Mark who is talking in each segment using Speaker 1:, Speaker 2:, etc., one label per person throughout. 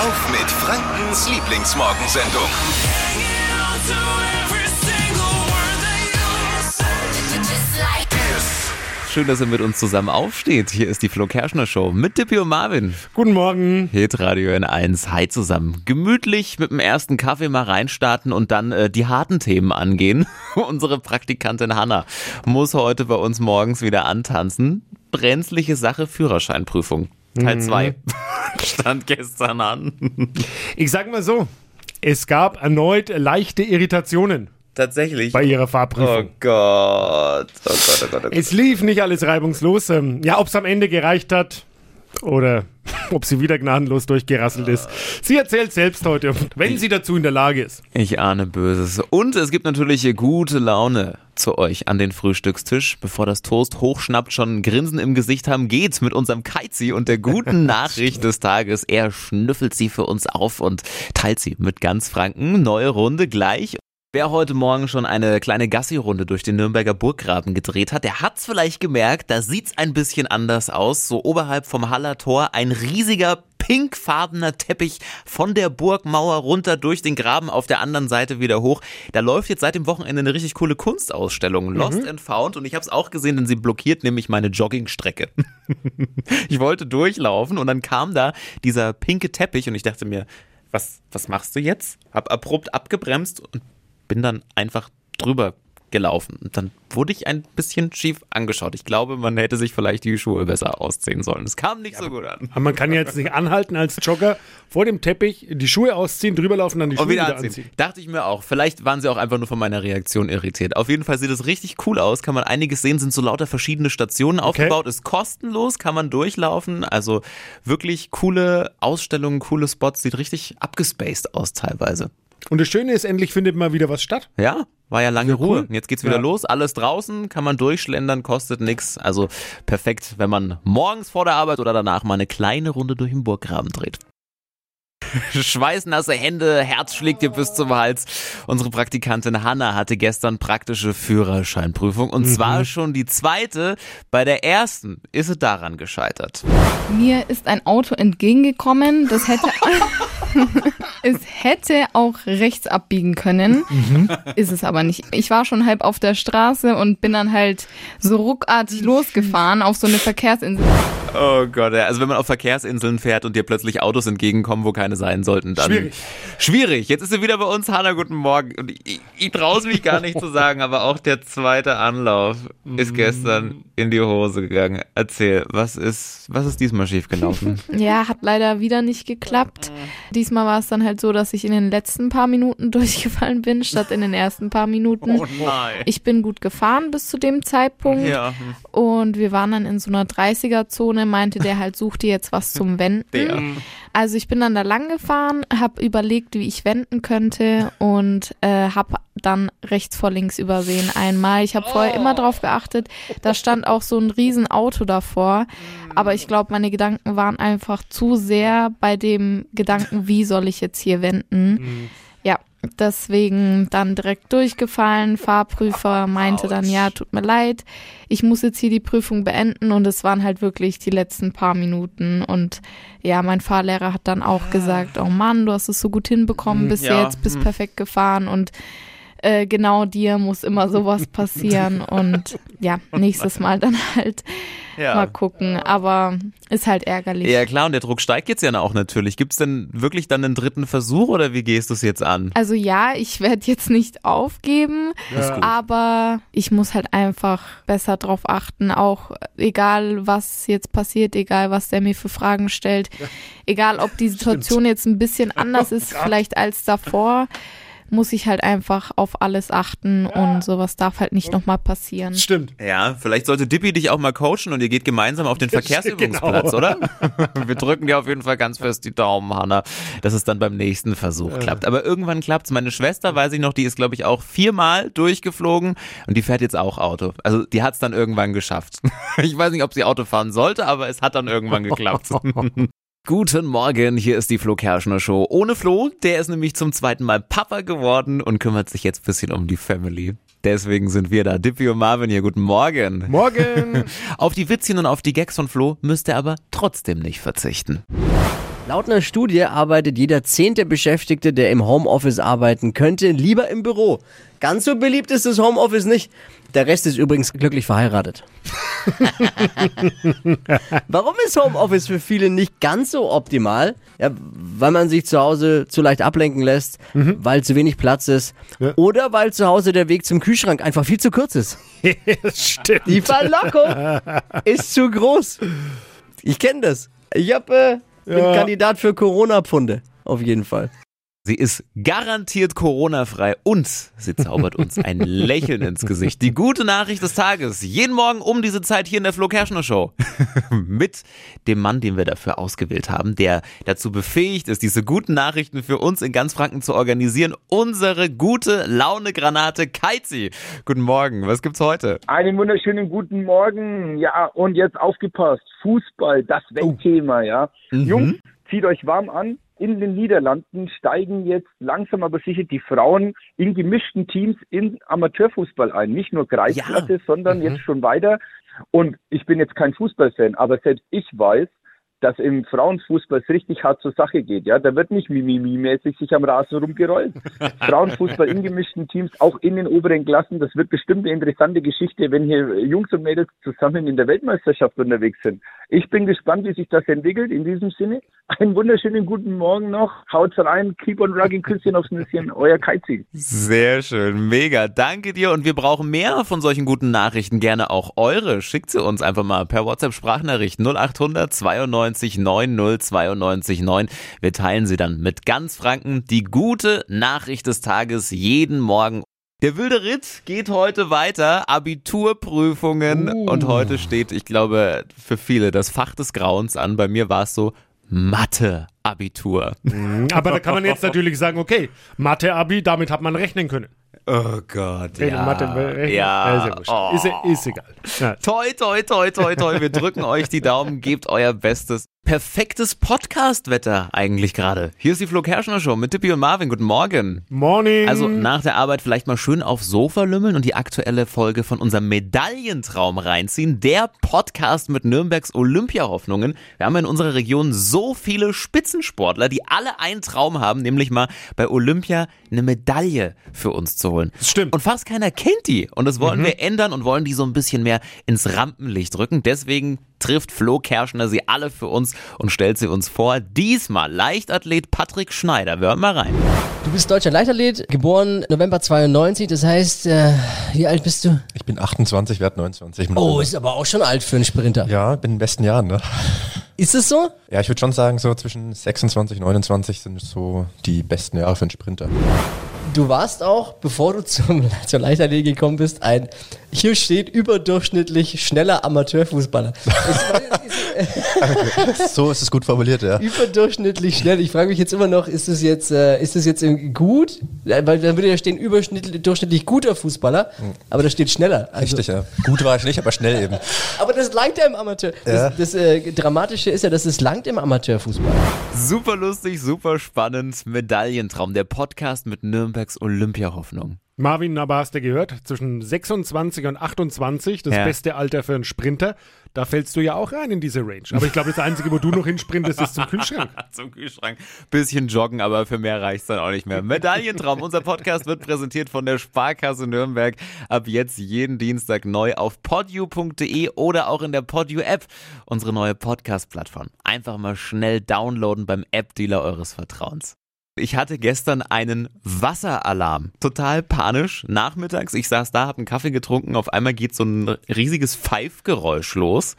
Speaker 1: auf mit Frankens Lieblingsmorgensendung.
Speaker 2: Schön, dass ihr mit uns zusammen aufsteht. Hier ist die Flo Kerschner Show mit Dippy und Marvin.
Speaker 3: Guten Morgen.
Speaker 2: Hit Radio N1. Hi zusammen. Gemütlich mit dem ersten Kaffee mal reinstarten und dann äh, die harten Themen angehen. Unsere Praktikantin Hanna muss heute bei uns morgens wieder antanzen. Brenzliche Sache Führerscheinprüfung. Teil 2. Stand gestern an.
Speaker 3: Ich sag mal so, es gab erneut leichte Irritationen
Speaker 2: Tatsächlich.
Speaker 3: bei ihrer
Speaker 2: Oh
Speaker 3: Fahrprüfung.
Speaker 2: Gott. Oh Gott, oh Gott, oh Gott.
Speaker 3: Es lief nicht alles reibungslos. Ähm, Ja, ob es am Ende gereicht hat oder ob sie wieder gnadenlos durchgerasselt ist. Sie erzählt selbst heute, wenn sie dazu in der Lage ist.
Speaker 2: Ich ahne Böses. Und es gibt natürlich gute Laune zu euch an den Frühstückstisch. Bevor das Toast hochschnappt, schon ein Grinsen im Gesicht haben, geht's mit unserem Keizi und der guten Nachricht des Tages. Er schnüffelt sie für uns auf und teilt sie mit ganz Franken. Neue Runde gleich. Wer heute Morgen schon eine kleine Gassi-Runde durch den Nürnberger Burggraben gedreht hat, der hat's vielleicht gemerkt, da sieht's ein bisschen anders aus. So oberhalb vom Haller Tor ein riesiger pinkfarbener Teppich von der Burgmauer runter durch den Graben auf der anderen Seite wieder hoch. Da läuft jetzt seit dem Wochenende eine richtig coole Kunstausstellung, Lost and Found und ich habe es auch gesehen, denn sie blockiert nämlich meine Joggingstrecke. ich wollte durchlaufen und dann kam da dieser pinke Teppich und ich dachte mir, was, was machst du jetzt? Hab abrupt abgebremst und bin dann einfach drüber gelaufen. Und dann wurde ich ein bisschen schief angeschaut. Ich glaube, man hätte sich vielleicht die Schuhe besser ausziehen sollen. Es kam nicht so gut an.
Speaker 3: Aber man kann ja jetzt nicht anhalten als Jogger vor dem Teppich, die Schuhe ausziehen, drüber laufen, dann die Schuhe
Speaker 2: Und wieder
Speaker 3: wieder
Speaker 2: anziehen.
Speaker 3: anziehen.
Speaker 2: Dachte ich mir auch. Vielleicht waren sie auch einfach nur von meiner Reaktion irritiert. Auf jeden Fall sieht es richtig cool aus. Kann man einiges sehen. Sind so lauter verschiedene Stationen aufgebaut. Ist kostenlos. Kann man durchlaufen. Also wirklich coole Ausstellungen, coole Spots. Sieht richtig abgespaced aus teilweise.
Speaker 3: Und das Schöne ist, endlich findet mal wieder was statt.
Speaker 2: Ja, war ja lange
Speaker 3: Ja, cool.
Speaker 2: Ruhe. Und Jetzt geht's wieder
Speaker 3: Ja.
Speaker 2: los. Alles draußen, kann man durchschlendern, kostet nix. Also perfekt, wenn man morgens vor der Arbeit oder danach mal eine kleine Runde durch den Burggraben dreht. Schweißnasse Hände, Herz schlägt dir bis zum Hals. Unsere Praktikantin Hanna hatte gestern praktische Führerscheinprüfung und zwar schon die zweite. Bei der ersten ist sie daran gescheitert.
Speaker 4: Mir ist ein Auto entgegengekommen, das hätte es hätte auch rechts abbiegen können, ist es aber nicht. Ich war schon halb auf der Straße und bin dann halt so ruckartig losgefahren auf so eine Verkehrsinsel.
Speaker 2: Oh Gott, ja. also wenn man auf Verkehrsinseln fährt und dir plötzlich Autos entgegenkommen, wo keine sein sollten, dann
Speaker 3: Schwierig.
Speaker 2: Schwierig. Jetzt ist sie wieder bei uns. Hanna, guten Morgen. Und ich, ich, traue es mich gar nicht zu sagen, aber auch der zweite Anlauf ist gestern in die Hose gegangen. Erzähl, was ist, was ist diesmal schiefgelaufen?
Speaker 4: Ja, hat leider wieder nicht geklappt. Diesmal war es dann halt so, dass ich in den letzten paar Minuten durchgefallen bin, statt in den ersten paar Minuten.
Speaker 2: nein.
Speaker 4: Ich bin gut gefahren bis zu dem Zeitpunkt.
Speaker 2: Ja,
Speaker 4: Und wir waren dann in so einer 30er-Zone, meinte der halt, such dir jetzt was zum Wenden.
Speaker 2: der.
Speaker 4: Also ich bin dann da lang gefahren, habe überlegt, wie ich wenden könnte und äh, habe dann rechts vor links übersehen einmal. Ich habe vorher immer drauf geachtet, da stand auch so ein riesen Auto davor, aber ich glaube, meine Gedanken waren einfach zu sehr bei dem Gedanken, wie soll ich jetzt hier wenden. Deswegen dann direkt durchgefallen. Fahrprüfer meinte dann, ja, tut mir leid, ich muss jetzt hier die Prüfung beenden. Und es waren halt wirklich die letzten paar Minuten. Und ja, mein Fahrlehrer hat dann auch gesagt, oh Mann, du hast es so gut hinbekommen bis
Speaker 2: Ja.
Speaker 4: jetzt, bist perfekt gefahren. Und äh, genau dir muss immer sowas passieren und ja, nächstes Mal dann halt
Speaker 2: Ja.
Speaker 4: mal gucken, aber ist halt ärgerlich.
Speaker 2: Ja klar, und der Druck steigt jetzt ja auch natürlich. Gibt's denn wirklich dann einen dritten Versuch oder wie gehst du es jetzt an?
Speaker 4: Also ja, ich werde jetzt nicht aufgeben, aber ich muss halt einfach besser drauf achten, auch egal was jetzt passiert, egal was der mir für Fragen stellt, egal ob die Situation jetzt ein bisschen anders ist vielleicht als davor, muss ich halt einfach auf alles achten und sowas darf halt nicht nochmal passieren.
Speaker 3: Stimmt.
Speaker 2: Ja, vielleicht sollte Dippy dich auch mal coachen und ihr geht gemeinsam auf den Verkehrsübungsplatz,
Speaker 3: Genau.
Speaker 2: oder? Wir drücken dir auf jeden Fall ganz fest die Daumen, Hanna, dass es dann beim nächsten Versuch klappt. Aber irgendwann klappt's. Meine Schwester, weiß ich noch, die ist, glaube ich, auch viermal durchgeflogen und die fährt jetzt auch Auto. Also die hat's dann irgendwann geschafft. Ich weiß nicht, ob sie Auto fahren sollte, aber es hat dann irgendwann geklappt. Guten Morgen, hier ist die Flo Kerschner Show. Ohne Flo, der ist nämlich zum zweiten Mal Papa geworden und kümmert sich jetzt ein bisschen um die Family. Deswegen sind wir da. Dippy und Marvin hier. Guten Morgen.
Speaker 3: Morgen.
Speaker 2: Auf die Witzchen und auf die Gags von Flo müsst ihr aber trotzdem nicht verzichten.
Speaker 5: Laut einer Studie arbeitet jeder zehnte Beschäftigte, der im Homeoffice arbeiten könnte, lieber im Büro. Ganz so beliebt ist das Homeoffice nicht. Der Rest ist übrigens glücklich verheiratet. Warum ist Homeoffice für viele nicht ganz so optimal? Ja, weil man sich zu Hause zu leicht ablenken lässt, weil zu wenig Platz ist
Speaker 3: Ja.
Speaker 5: oder weil zu Hause der Weg zum Kühlschrank einfach viel zu kurz ist.
Speaker 3: stimmt.
Speaker 5: Die Verlockung ist zu groß. Ich kenne das. Ich hab, äh, bin. Kandidat für Corona-Pfunde. Auf jeden Fall.
Speaker 2: Sie ist garantiert Corona-frei und sie zaubert uns ein Lächeln ins Gesicht. Die gute Nachricht des Tages. Jeden Morgen um diese Zeit hier in der Flo Kerschner Show. Mit dem Mann, den wir dafür ausgewählt haben, der dazu befähigt ist, diese guten Nachrichten für uns in ganz Franken zu organisieren. Unsere gute Laune-Granate Keizi. Guten Morgen. Was gibt's heute?
Speaker 6: Einen wunderschönen guten Morgen. Ja, und jetzt aufgepasst. Fußball, das Weltthema, ja. Jungs, zieht euch warm an. In den Niederlanden steigen jetzt langsam aber sicher die Frauen in gemischten Teams in Amateurfußball ein. Nicht nur Kreisklasse, sondern jetzt schon weiter. Und ich bin jetzt kein Fußballfan, aber selbst ich weiß, dass im Frauenfußball es richtig hart zur Sache geht. Ja, da wird nicht Mimimi-mäßig sich am Rasen rumgerollt. Frauenfußball in gemischten Teams, auch in den oberen Klassen, das wird bestimmt eine interessante Geschichte, wenn hier Jungs und Mädels zusammen in der Weltmeisterschaft unterwegs sind. Ich bin gespannt, wie sich das entwickelt. In diesem Sinne, einen wunderschönen guten Morgen noch. Haut's rein, keep on rugging, Küsschen aufs Nüsschen, euer Keizi.
Speaker 2: Sehr schön, mega. Danke dir und wir brauchen mehr von solchen guten Nachrichten. Gerne auch eure. Schickt sie uns einfach mal per WhatsApp Sprachnachricht 0800 92 90 92 9. Wir teilen sie dann mit ganz Franken. Die gute Nachricht des Tages jeden Morgen. Der wilde Ritt geht heute weiter. Abiturprüfungen. Und heute steht, ich glaube, für viele das Fach des Grauens an. Bei mir war es so Mathe-Abitur.
Speaker 3: Aber da kann man jetzt natürlich sagen, okay, Mathe-Abi, damit hat man rechnen können.
Speaker 2: Oh Gott,
Speaker 3: Wenn
Speaker 2: ja.
Speaker 3: Mathe rechnen,
Speaker 2: ja.
Speaker 3: ist ja.
Speaker 2: Oh.
Speaker 3: Ist, ist egal. Ja.
Speaker 2: Toi, toi, toi, toi, toi. Wir drücken euch die Daumen, gebt euer Bestes. Perfektes Podcast-Wetter eigentlich gerade. Hier ist die Flo Kerschner Show mit Tippi und Marvin. Guten Morgen.
Speaker 3: Morning.
Speaker 2: Also nach der Arbeit vielleicht mal schön aufs Sofa lümmeln und die aktuelle Folge von unserem Medaillentraum reinziehen. Der Podcast mit Nürnbergs Olympiahoffnungen. Wir haben in unserer Region so viele Spitzensportler, die alle einen Traum haben, nämlich mal bei Olympia eine Medaille für uns zu holen.
Speaker 3: Das stimmt.
Speaker 2: Und fast keiner kennt die. Und das wollen wir ändern und wollen die so ein bisschen mehr ins Rampenlicht rücken. Deswegen trifft Flo Kerschner sie alle für uns und stellt sie uns vor. Diesmal Leichtathlet Patrick Schneider. Wir hören mal rein.
Speaker 5: Du bist deutscher Leichtathlet, geboren November 92, das heißt, äh, wie alt bist du?
Speaker 7: Ich bin 28, werde 29.
Speaker 5: Oh, ist aber auch schon alt für einen Sprinter.
Speaker 7: ja, bin in den besten Jahren, ne?
Speaker 5: Ist es so?
Speaker 7: Ja, ich würde schon sagen, so zwischen 26 und 29 sind so die besten Jahre für einen Sprinter.
Speaker 5: Du warst auch, bevor du zum, zur Leichtathletik gekommen bist, ein, hier steht, überdurchschnittlich schneller Amateurfußballer. Ist,
Speaker 7: So ist es gut formuliert, ja.
Speaker 5: überdurchschnittlich schnell. Ich frage mich jetzt immer noch, ist es jetzt, äh, ist es jetzt gut? Weil dann würde ja stehen, überdurchschnittlich guter Fußballer, aber da steht schneller. Also,
Speaker 7: Richtig, ja. Gut war ich nicht, aber schnell eben.
Speaker 5: Aber das langt ja im Amateur.
Speaker 7: Ja.
Speaker 5: Das, das äh, Dramatische ist ja, dass es langt im Amateurfußball.
Speaker 2: Super lustig, super spannend. Medaillentraum, der Podcast mit Nürnbergs Olympiahoffnung.
Speaker 3: Marvin, aber hast du gehört, zwischen 26 und 28, das
Speaker 2: Ja.
Speaker 3: beste Alter für einen Sprinter, da fällst du ja auch rein in diese Range. Aber ich glaube, das Einzige, wo du noch hinsprintest, ist zum Kühlschrank.
Speaker 2: Zum Kühlschrank. Bisschen joggen, aber für mehr reicht's dann auch nicht mehr. Medaillentraum. Unser Podcast wird präsentiert von der Sparkasse Nürnberg. Ab jetzt jeden Dienstag neu auf podu.de oder auch in der Podu App. Unsere neue Podcast-Plattform. Einfach mal schnell downloaden beim App-Dealer eures Vertrauens. Ich hatte gestern einen Wasseralarm. Total panisch. Nachmittags, ich saß da, hab einen Kaffee getrunken. Auf einmal geht so ein riesiges Pfeifgeräusch los.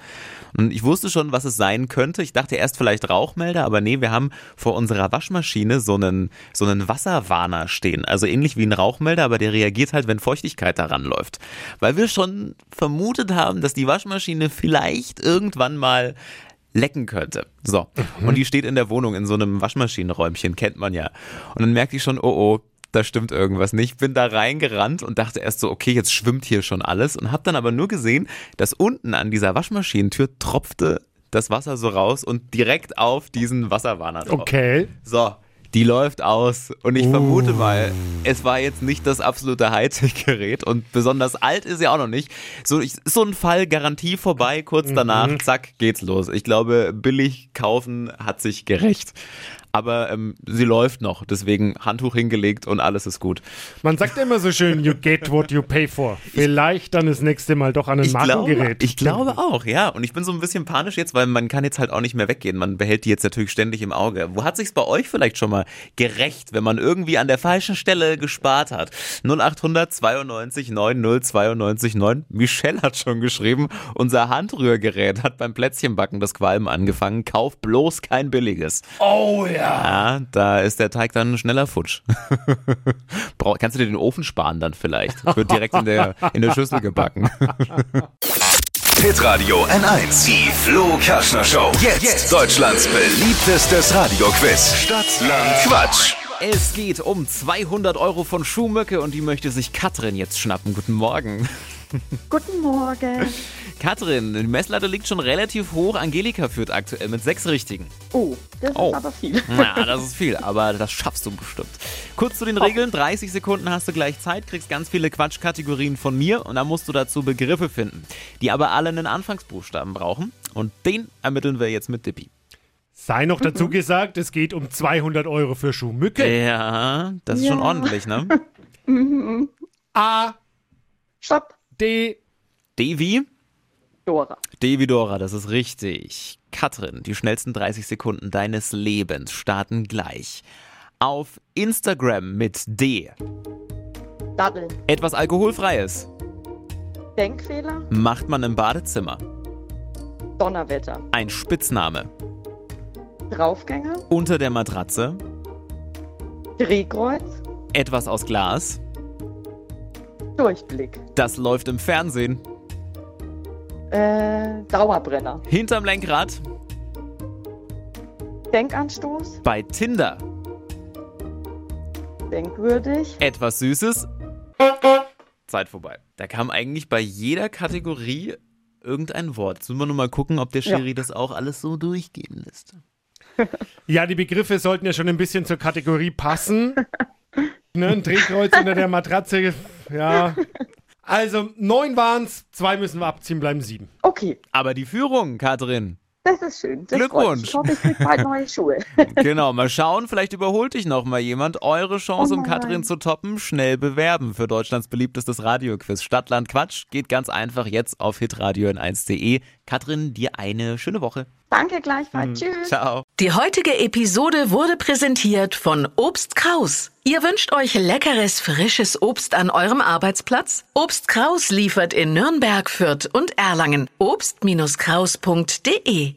Speaker 2: Und ich wusste schon, was es sein könnte. Ich dachte erst vielleicht Rauchmelder, aber nee, wir haben vor unserer Waschmaschine so einen, so einen Wasserwarner stehen. Also ähnlich wie ein Rauchmelder, aber der reagiert halt, wenn Feuchtigkeit daran läuft. Weil wir schon vermutet haben, dass die Waschmaschine vielleicht irgendwann mal lecken könnte. So. Und die steht in der Wohnung in so einem Waschmaschinenräumchen, kennt man ja. Und dann merkte ich schon, oh oh, da stimmt irgendwas nicht. Bin da reingerannt und dachte erst so, okay, jetzt schwimmt hier schon alles und habe dann aber nur gesehen, dass unten an dieser Waschmaschinentür tropfte das Wasser so raus und direkt auf diesen Wasserwarner drauf.
Speaker 3: Okay.
Speaker 2: So, Die läuft aus und ich vermute
Speaker 3: Uh.
Speaker 2: mal, es war jetzt nicht das absolute Hightech-Gerät und besonders alt ist sie auch noch nicht. So, ich, so ein Fall, Garantie vorbei, kurz danach, zack, geht's los. Ich glaube, billig kaufen hat sich gerecht. Aber ähm, sie läuft noch, deswegen Handtuch hingelegt und alles ist gut.
Speaker 3: Man sagt immer so schön, you get what you pay for. Vielleicht dann das nächste Mal doch an ein
Speaker 2: Ich glaube,
Speaker 3: Markengerät.
Speaker 2: ich glaube auch, ja. Und ich bin so ein bisschen panisch jetzt, weil man kann jetzt halt auch nicht mehr weggehen. Man behält die jetzt natürlich ständig im Auge. Wo hat sich's bei euch vielleicht schon mal gerecht, wenn man irgendwie an der falschen Stelle gespart hat? 0800 92 90 92 9. Michelle hat schon geschrieben, unser Handrührgerät hat beim Plätzchenbacken das Qualm angefangen. Kauf bloß kein billiges.
Speaker 3: Oh ja.
Speaker 2: Ja, da ist der Teig dann schneller futsch. Kannst du dir den Ofen sparen dann vielleicht? Wird direkt in der, in der Schüssel gebacken.
Speaker 1: Hitradio N1. Die Flo Kaschner Show. Jetzt, Deutschlands beliebtestes Radioquiz. Stadt, Land, Quatsch.
Speaker 2: Es geht um 200 Euro von Schuhmücke und die möchte sich Katrin jetzt schnappen. Guten Morgen.
Speaker 8: Guten Morgen.
Speaker 2: Katrin, die Messlatte liegt schon relativ hoch. Angelika führt aktuell mit sechs Richtigen.
Speaker 8: Oh, das
Speaker 2: Oh.
Speaker 8: ist aber viel.
Speaker 2: Ja, das ist viel, aber das schaffst du bestimmt. Kurz zu den Regeln. 30 Sekunden hast du gleich Zeit, kriegst ganz viele Quatschkategorien von mir und dann musst du dazu Begriffe finden, die aber alle einen Anfangsbuchstaben brauchen. Und den ermitteln wir jetzt mit Dippi.
Speaker 3: Sei noch dazu gesagt, es geht um 200 Euro für Schuhmücke.
Speaker 2: Ja, das ist schon
Speaker 8: Ja.
Speaker 2: ordentlich, ne?
Speaker 3: A,
Speaker 8: Stopp.
Speaker 3: D,
Speaker 2: Devi?
Speaker 8: Dora.
Speaker 2: Devidora, das ist richtig. Katrin, die schnellsten 30 Sekunden deines Lebens starten gleich. Auf Instagram mit D.
Speaker 8: Daddeln.
Speaker 2: Etwas Alkoholfreies
Speaker 8: Denkfehler.
Speaker 2: macht man im Badezimmer.
Speaker 8: Donnerwetter.
Speaker 2: Ein Spitzname.
Speaker 8: Draufgänger.
Speaker 2: Unter der Matratze.
Speaker 8: Drehkreuz.
Speaker 2: Etwas aus Glas.
Speaker 8: Durchblick.
Speaker 2: Das läuft im Fernsehen.
Speaker 8: Äh, Dauerbrenner.
Speaker 2: Hinterm Lenkrad.
Speaker 8: Denkanstoß.
Speaker 2: Bei Tinder.
Speaker 8: Denkwürdig.
Speaker 2: Etwas Süßes. Zeit vorbei. Da kam eigentlich bei jeder Kategorie irgendein Wort. Jetzt müssen wir nur mal gucken, ob der Schiri das auch alles so durchgehen lässt.
Speaker 3: Ja, die Begriffe sollten ja schon ein bisschen zur Kategorie passen. Ne, ein Drehkreuz unter der Matratze, ja. Also, neun waren's, zwei müssen wir abziehen, bleiben sieben.
Speaker 8: Okay,
Speaker 2: Aber die Führung, Katrin.
Speaker 8: das ist schön. Das
Speaker 2: Glückwunsch.
Speaker 8: Ich hoffe, ich krieg bald neue Schuhe.
Speaker 2: Genau, mal schauen, vielleicht überholt dich noch mal jemand. Eure Chance,
Speaker 8: Oh
Speaker 2: um. Katrin zu toppen, schnell bewerben für Deutschlands beliebtestes Radioquiz. Stadtland Quatsch geht ganz einfach jetzt auf hitradio in 1.de. Katrin, dir eine schöne Woche.
Speaker 8: Danke gleichfalls. Tschüss.
Speaker 2: Ciao.
Speaker 9: Die heutige Episode wurde präsentiert von Obst Kraus. Ihr wünscht euch leckeres, frisches Obst an eurem Arbeitsplatz? Obst Kraus liefert in Nürnberg, Fürth und Erlangen. Obst-Kraus.de